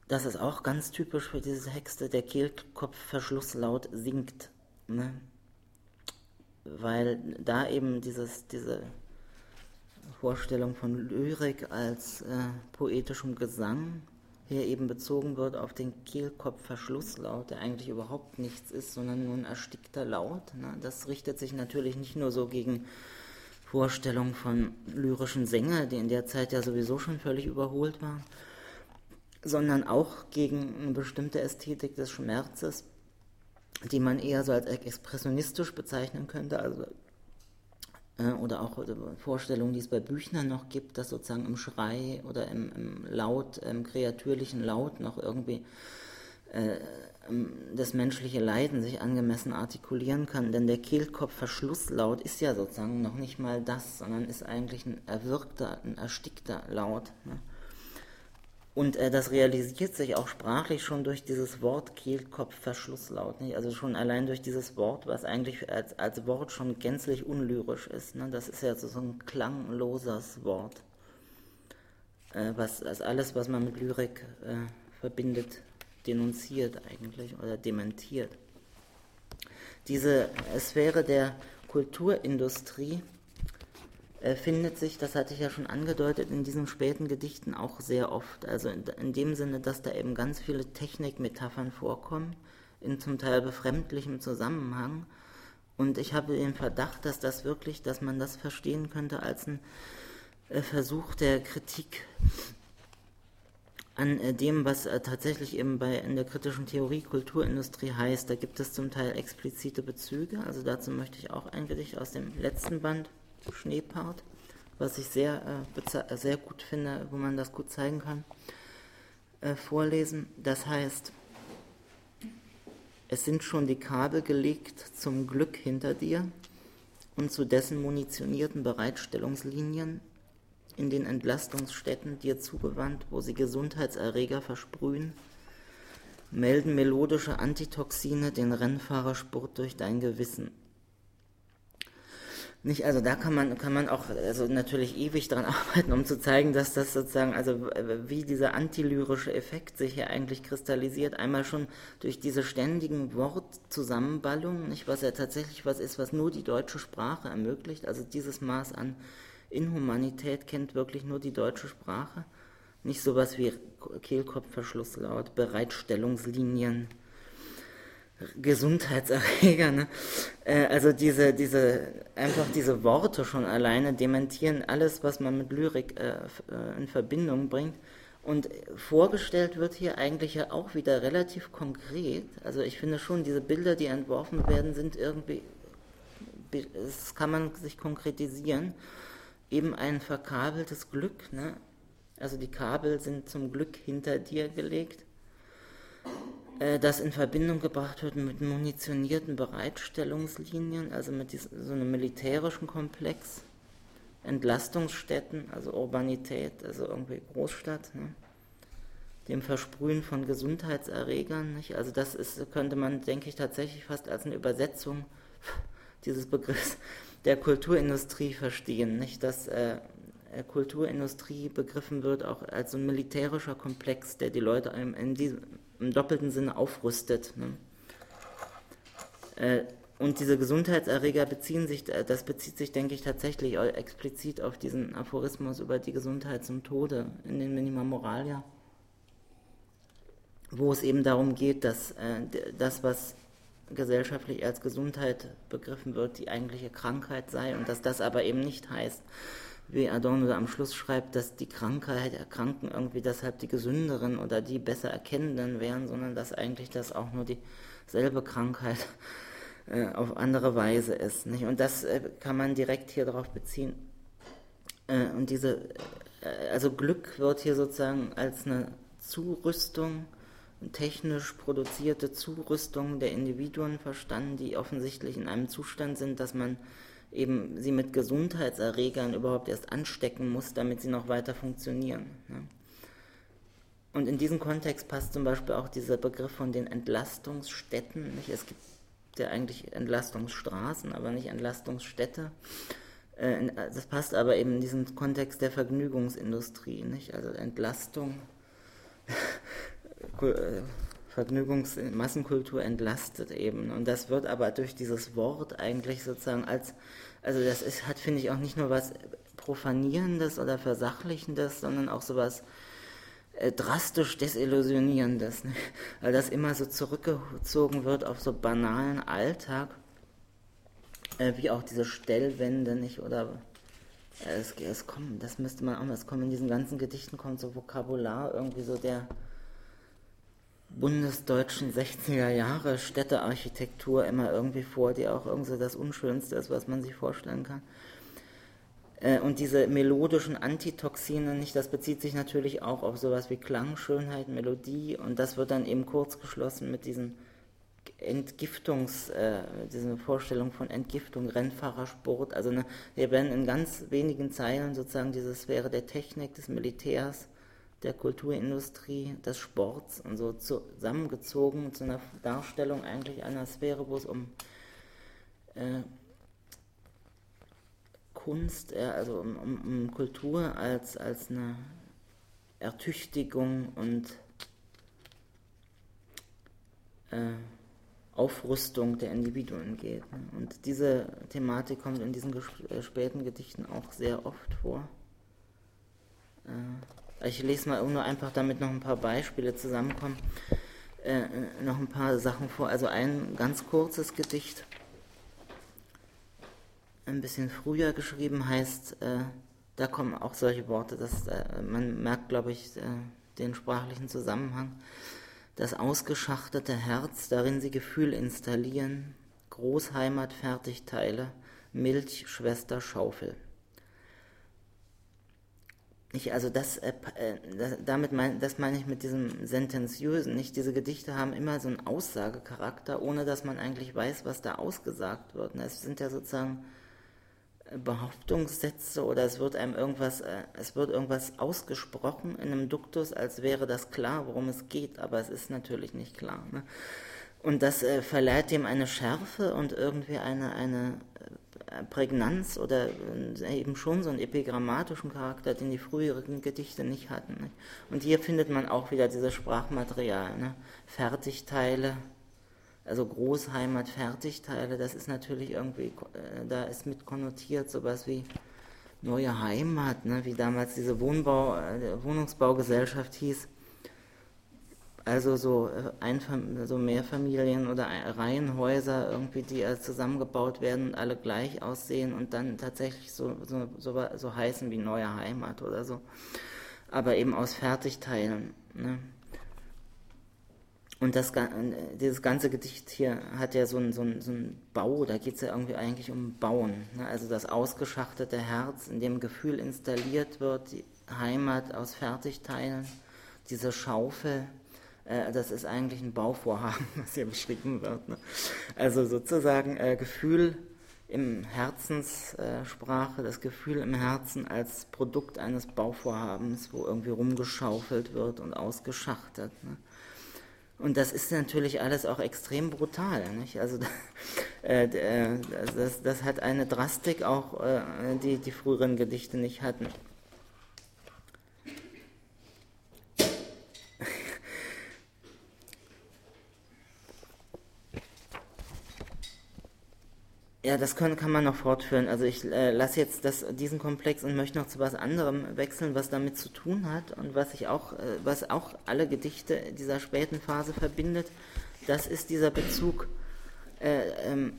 Das ist auch ganz typisch für diese Texte, der Kehlkopfverschlusslaut sinkt. Ne? Weil da eben dieses, diese Vorstellung von Lyrik als äh, poetischem Gesang hier eben bezogen wird auf den Kehlkopfverschlusslaut, der eigentlich überhaupt nichts ist, sondern nur ein erstickter Laut. Ne? Das richtet sich natürlich nicht nur so gegen Vorstellung von lyrischen Sängern, die in der Zeit ja sowieso schon völlig überholt waren, sondern auch gegen eine bestimmte Ästhetik des Schmerzes, die man eher so als expressionistisch bezeichnen könnte, also oder auch Vorstellungen, die es bei Büchner noch gibt, dass sozusagen im Schrei oder im, im Laut, im kreatürlichen Laut noch irgendwie äh, ähm, das menschliche Leiden sich angemessen artikulieren kann, denn der Kehlkopfverschlusslaut ist ja sozusagen noch nicht mal das, sondern ist eigentlich ein erwürgter, ein erstickter Laut. Ne? Und äh, das realisiert sich auch sprachlich schon durch dieses Wort Kehlkopfverschlusslaut, nicht? also schon allein durch dieses Wort, was eigentlich als, als Wort schon gänzlich unlyrisch ist. Ne? Das ist ja so ein klangloses Wort, äh, was als alles, was man mit Lyrik äh, verbindet, denunziert eigentlich oder dementiert. Diese Sphäre der Kulturindustrie äh, findet sich, das hatte ich ja schon angedeutet, in diesen späten Gedichten auch sehr oft. Also in, in dem Sinne, dass da eben ganz viele Technikmetaphern vorkommen, in zum Teil befremdlichem Zusammenhang. Und ich habe den Verdacht, dass das wirklich, dass man das verstehen könnte als ein äh, Versuch der Kritik an äh, dem, was äh, tatsächlich eben bei in der kritischen Theorie Kulturindustrie heißt. Da gibt es zum Teil explizite Bezüge. Also dazu möchte ich auch ein Gedicht aus dem letzten Band Schneepart, was ich sehr, äh, sehr gut finde, wo man das gut zeigen kann, äh, vorlesen. Das heißt, es sind schon die Kabel gelegt zum Glück hinter dir und zu dessen munitionierten Bereitstellungslinien in den Entlastungsstätten dir zugewandt, wo sie Gesundheitserreger versprühen, melden melodische Antitoxine den Rennfahrerspurt durch dein Gewissen. Nicht, also da kann man, kann man auch also natürlich ewig dran arbeiten, um zu zeigen, dass das sozusagen, also wie dieser antilyrische Effekt sich hier eigentlich kristallisiert, einmal schon durch diese ständigen Wortzusammenballungen, nicht, was ja tatsächlich was ist, was nur die deutsche Sprache ermöglicht, also dieses Maß an Inhumanität kennt wirklich nur die deutsche Sprache. Nicht sowas wie Kehlkopfverschlusslaut, Bereitstellungslinien, Gesundheitserreger. Ne? Äh, also diese, diese, einfach diese Worte schon alleine dementieren alles, was man mit Lyrik äh, äh, in Verbindung bringt. Und vorgestellt wird hier eigentlich ja auch wieder relativ konkret. Also ich finde schon, diese Bilder, die entworfen werden, sind irgendwie, das kann man sich konkretisieren eben ein verkabeltes Glück. Ne? Also die Kabel sind zum Glück hinter dir gelegt, das in Verbindung gebracht wird mit munitionierten Bereitstellungslinien, also mit so einem militärischen Komplex, Entlastungsstätten, also Urbanität, also irgendwie Großstadt. Ne? dem Versprühen von Gesundheitserregern. Nicht? Also das ist, könnte man, denke ich, tatsächlich fast als eine Übersetzung dieses Begriffs der Kulturindustrie verstehen, nicht, dass äh, Kulturindustrie begriffen wird auch als so ein militärischer Komplex, der die Leute in diesem, im doppelten Sinne aufrüstet. Ne? Äh, und diese Gesundheitserreger beziehen sich, äh, das bezieht sich, denke ich, tatsächlich explizit auf diesen Aphorismus über die Gesundheit zum Tode in den Minima Moralia, wo es eben darum geht, dass äh, das, was gesellschaftlich als Gesundheit begriffen wird, die eigentliche Krankheit sei und dass das aber eben nicht heißt, wie Adorno am Schluss schreibt, dass die Krankheit, Erkranken irgendwie deshalb die Gesünderen oder die besser Erkennenden wären, sondern dass eigentlich das auch nur dieselbe Krankheit äh, auf andere Weise ist. Nicht? Und das äh, kann man direkt hier darauf beziehen. Äh, und diese, äh, also Glück wird hier sozusagen als eine Zurüstung, technisch produzierte Zurüstung der Individuen verstanden, die offensichtlich in einem Zustand sind, dass man eben sie mit Gesundheitserregern überhaupt erst anstecken muss, damit sie noch weiter funktionieren. Ne? Und in diesem Kontext passt zum Beispiel auch dieser Begriff von den Entlastungsstätten. Nicht? Es gibt ja eigentlich Entlastungsstraßen, aber nicht Entlastungsstädte. Äh, das passt aber eben in diesen Kontext der Vergnügungsindustrie. Nicht? Also Entlastung, äh, Vergnügungs Massenkultur entlastet eben. Und das wird aber durch dieses Wort eigentlich sozusagen als, also das ist, hat, finde ich, auch nicht nur was Profanierendes oder Versachlichendes, sondern auch sowas äh, drastisch Desillusionierendes. Ne? Weil das immer so zurückgezogen wird auf so banalen Alltag, äh, wie auch diese Stellwände, nicht? Oder äh, es, es kommt, das müsste man auch es kommt in diesen ganzen Gedichten kommt so Vokabular, irgendwie so der bundesdeutschen 60er Jahre Städtearchitektur immer irgendwie vor, die auch irgendwie das Unschönste ist, was man sich vorstellen kann. Äh, und diese melodischen Antitoxine, nicht, das bezieht sich natürlich auch auf sowas wie Klangschönheit, Melodie und das wird dann eben kurz geschlossen mit diesen Entgiftungs, äh, diese Vorstellung von Entgiftung, Rennfahrersport. Also ne, wir werden in ganz wenigen Zeilen sozusagen diese Sphäre der Technik, des Militärs, der Kulturindustrie, des Sports und so zusammengezogen zu einer Darstellung eigentlich einer Sphäre, wo es um äh, Kunst, äh, also um, um, um, Kultur als, als eine Ertüchtigung und äh, Aufrüstung der Individuen geht. Ne? Und diese Thematik kommt in diesen äh, späten Gedichten auch sehr oft vor. Äh, ich lese mal nur einfach, damit noch ein paar Beispiele zusammenkommen, äh, noch ein paar Sachen vor. Also ein ganz kurzes Gedicht, ein bisschen früher geschrieben, heißt, äh, da kommen auch solche Worte, dass, äh, man merkt, glaube ich, äh, den sprachlichen Zusammenhang. Das ausgeschachtete Herz, darin sie Gefühl installieren, Großheimat, Fertigteile, Milch, Schwester, Schaufel. Ich, also das, äh, äh, das damit mein, das meine ich mit diesem Sentenziösen. Nicht diese Gedichte haben immer so einen Aussagecharakter, ohne dass man eigentlich weiß, was da ausgesagt wird. Es sind ja sozusagen äh, Behauptungssätze oder es wird einem irgendwas, äh, es wird irgendwas ausgesprochen in einem Duktus, als wäre das klar, worum es geht, aber es ist natürlich nicht klar. Ne? Und das äh, verleiht dem eine Schärfe und irgendwie eine, eine Prägnanz oder äh, eben schon so einen epigrammatischen Charakter, den die früheren Gedichte nicht hatten. Ne? Und hier findet man auch wieder dieses Sprachmaterial, ne? Fertigteile, also Großheimat, Fertigteile, das ist natürlich irgendwie, äh, da ist mit konnotiert sowas wie neue Heimat, ne? wie damals diese Wohnbau, äh, Wohnungsbaugesellschaft hieß also so, äh, Einfam Mehrfamilien oder Reihenhäuser irgendwie, die zusammengebaut werden und alle gleich aussehen und dann tatsächlich so, so, so, so heißen wie neue Heimat oder so. Aber eben aus Fertigteilen. Ne? Und das, äh, dieses ganze Gedicht hier hat ja so einen so so ein Bau, da geht es ja irgendwie eigentlich um Bauen. Ne? Also das ausgeschachtete Herz, in dem Gefühl installiert wird, die Heimat aus Fertigteilen, diese Schaufel, äh, das ist eigentlich ein Bauvorhaben, was hier beschrieben wird. Ne? Also sozusagen äh, Gefühl im Herzenssprache, das Gefühl im Herzen als Produkt eines Bauvorhabens, wo irgendwie rumgeschaufelt wird und ausgeschachtet. Ne? Und das ist natürlich alles auch extrem brutal. Nicht? Also äh, äh, das, das, hat eine Drastik auch, äh, die die früheren Gedichte nicht hatten. Ja, das können, kann man noch fortführen. Also ich äh, lasse jetzt das, diesen Komplex und möchte noch zu was anderem wechseln, was damit zu tun hat und was ich auch, äh, was auch alle Gedichte dieser späten Phase verbindet. Das ist dieser Bezug, äh, ähm,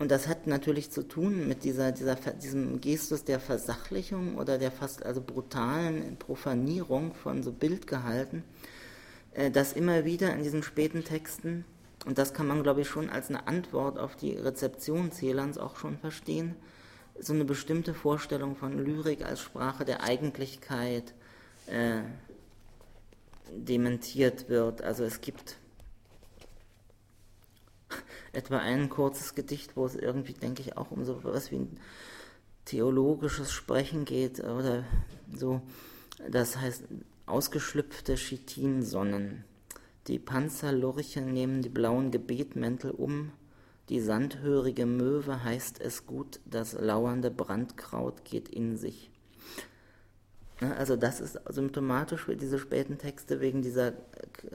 und das hat natürlich zu tun mit dieser, dieser, diesem Gestus der Versachlichung oder der fast also brutalen Profanierung von so Bildgehalten, äh, das immer wieder in diesen späten Texten und das kann man, glaube ich, schon als eine Antwort auf die Rezeption Celands auch schon verstehen, so eine bestimmte Vorstellung von Lyrik als Sprache der Eigentlichkeit äh, dementiert wird. Also es gibt etwa ein kurzes Gedicht, wo es irgendwie, denke ich, auch um so etwas wie ein theologisches Sprechen geht oder so. Das heißt ausgeschlüpfte Chitinsonnen. Die Panzerlurche nehmen die blauen Gebetmäntel um, die sandhörige Möwe heißt es gut, das lauernde Brandkraut geht in sich. Also das ist symptomatisch für diese späten Texte wegen dieser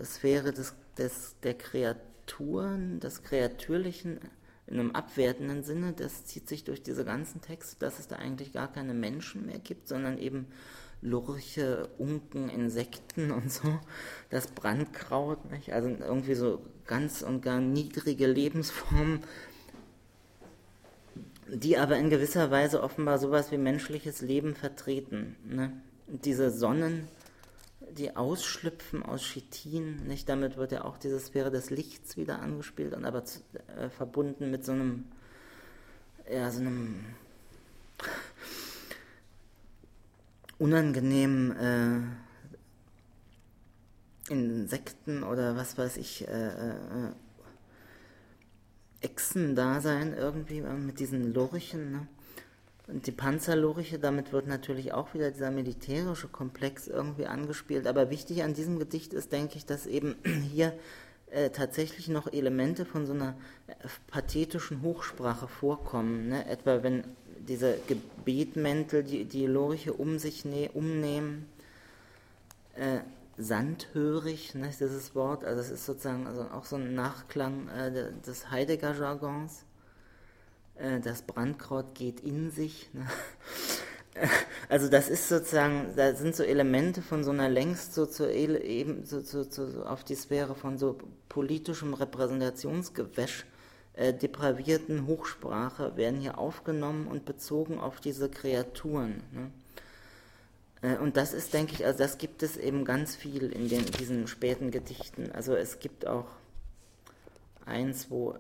Sphäre des, des, der Kreaturen, des Kreatürlichen in einem abwertenden Sinne. Das zieht sich durch diese ganzen Texte, dass es da eigentlich gar keine Menschen mehr gibt, sondern eben Lurche, Unken, Insekten und so, das Brandkraut, nicht? also irgendwie so ganz und gar niedrige Lebensformen, die aber in gewisser Weise offenbar sowas wie menschliches Leben vertreten. Ne? Diese Sonnen, die ausschlüpfen aus Chitin, nicht? damit wird ja auch diese Sphäre des Lichts wieder angespielt und aber äh, verbunden mit so einem, ja, so einem unangenehmen äh, Insekten oder was weiß ich, äh, äh, Echsen-Dasein irgendwie äh, mit diesen Lurchen. Ne? Und die Panzerlurche, damit wird natürlich auch wieder dieser militärische Komplex irgendwie angespielt. Aber wichtig an diesem Gedicht ist, denke ich, dass eben hier äh, tatsächlich noch Elemente von so einer äh, pathetischen Hochsprache vorkommen. Ne? Etwa wenn diese Gebetmäntel, die die Lurche um sich ne umnehmen, äh, sandhörig, ne, dieses Wort, also es ist sozusagen also auch so ein Nachklang äh, des Heidegger-Jargons. Äh, das Brandkraut geht in sich. Ne? Also das ist sozusagen, da sind so Elemente von so einer längst so, zu, eben, so, so, so auf die Sphäre von so politischem Repräsentationsgewäsch äh, depravierten Hochsprache werden hier aufgenommen und bezogen auf diese Kreaturen. Ne? Äh, und das ist, denke ich, also das gibt es eben ganz viel in den, diesen späten Gedichten. Also es gibt auch eins, wo,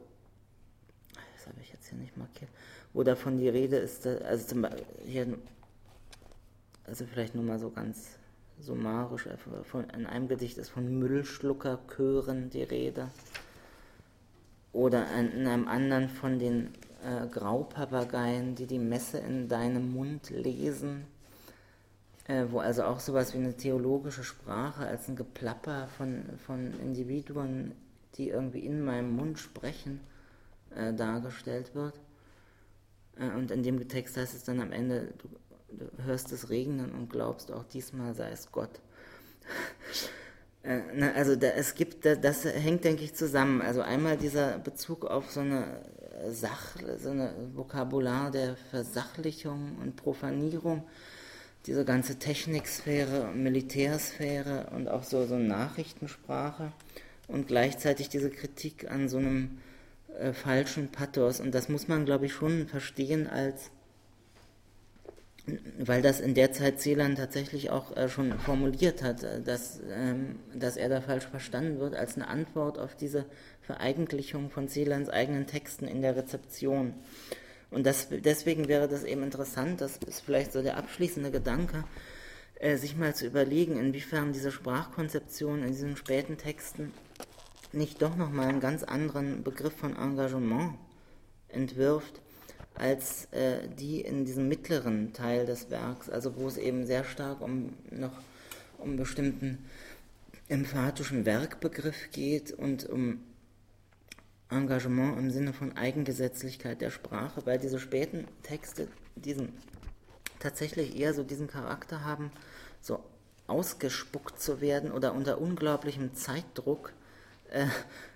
das habe ich jetzt hier nicht markiert, wo davon die Rede ist, also zum Beispiel hier, also vielleicht nur mal so ganz summarisch, äh, von, in einem Gedicht ist von Müllschluckerchören die Rede oder in einem anderen von den äh, Graupapageien, die die Messe in deinem Mund lesen, äh, wo also auch sowas wie eine theologische Sprache als ein Geplapper von, von Individuen, die irgendwie in meinem Mund sprechen, äh, dargestellt wird. Äh, und in dem Text heißt es dann am Ende, du, du hörst es regnen und glaubst, auch diesmal sei es Gott. Äh, ne, also da, es gibt, das hängt, denke ich, zusammen. Also einmal dieser Bezug auf so eine Sach, so eine Vokabular der Versachlichung und Profanierung, diese ganze Techniksphäre, Militärsphäre und auch so, so Nachrichtensprache und gleichzeitig diese Kritik an so einem äh, falschen Pathos. Und das muss man, glaube ich, schon verstehen als weil das in der Zeit Celan tatsächlich auch äh, schon formuliert hat, äh, dass, ähm, dass er da falsch verstanden wird, als eine Antwort auf diese Vereigentlichung von Celans eigenen Texten in der Rezeption. Und das, deswegen wäre das eben interessant, das ist vielleicht so der abschließende Gedanke, äh, sich mal zu überlegen, inwiefern diese Sprachkonzeption in diesen späten Texten nicht doch nochmal einen ganz anderen Begriff von Engagement entwirft, als äh, die in diesem mittleren Teil des Werks, also wo es eben sehr stark um noch um bestimmten emphatischen Werkbegriff geht und um Engagement im Sinne von Eigengesetzlichkeit der Sprache, weil diese späten Texte diesen tatsächlich eher so diesen Charakter haben, so ausgespuckt zu werden oder unter unglaublichem Zeitdruck äh,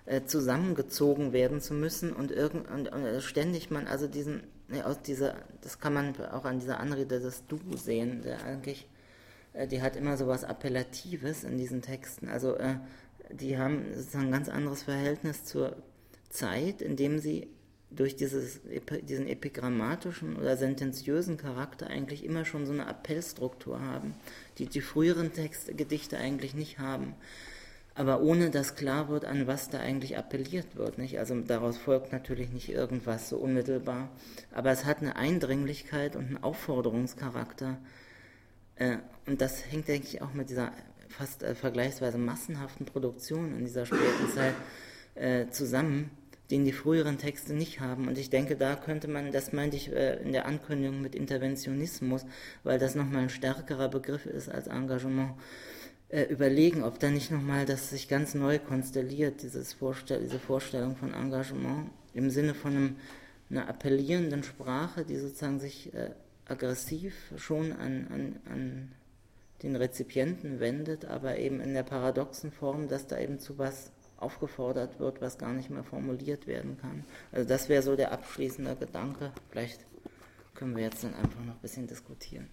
äh, zusammengezogen werden zu müssen und, irgend, und, und ständig man also diesen, aus dieser, das kann man auch an dieser Anrede des Du sehen, der eigentlich, äh, die hat immer so was Appellatives in diesen Texten. Also äh, die haben sozusagen ein ganz anderes Verhältnis zur Zeit, indem sie durch dieses, diesen epigrammatischen oder sentenziösen Charakter eigentlich immer schon so eine Appellstruktur haben, die die früheren Texte, Gedichte eigentlich nicht haben. Aber ohne dass klar wird, an was da eigentlich appelliert wird. Nicht? Also daraus folgt natürlich nicht irgendwas so unmittelbar. Aber es hat eine Eindringlichkeit und einen Aufforderungscharakter. Äh, und das hängt, denke ich, auch mit dieser fast äh, vergleichsweise massenhaften Produktion in dieser späten Zeit äh, zusammen den die früheren Texte nicht haben. Und ich denke, da könnte man, das meinte ich äh, in der Ankündigung mit Interventionismus, weil das nochmal ein stärkerer Begriff ist als Engagement, äh, überlegen, ob da nicht nochmal das sich ganz neu konstelliert, dieses Vorstell diese Vorstellung von Engagement im Sinne von einem, einer appellierenden Sprache, die sozusagen sich äh, aggressiv schon an, an, an den Rezipienten wendet, aber eben in der paradoxen Form, dass da eben zu was aufgefordert wird, was gar nicht mehr formuliert werden kann. Also das wäre so der abschließende Gedanke. Vielleicht können wir jetzt dann einfach noch ein bisschen diskutieren.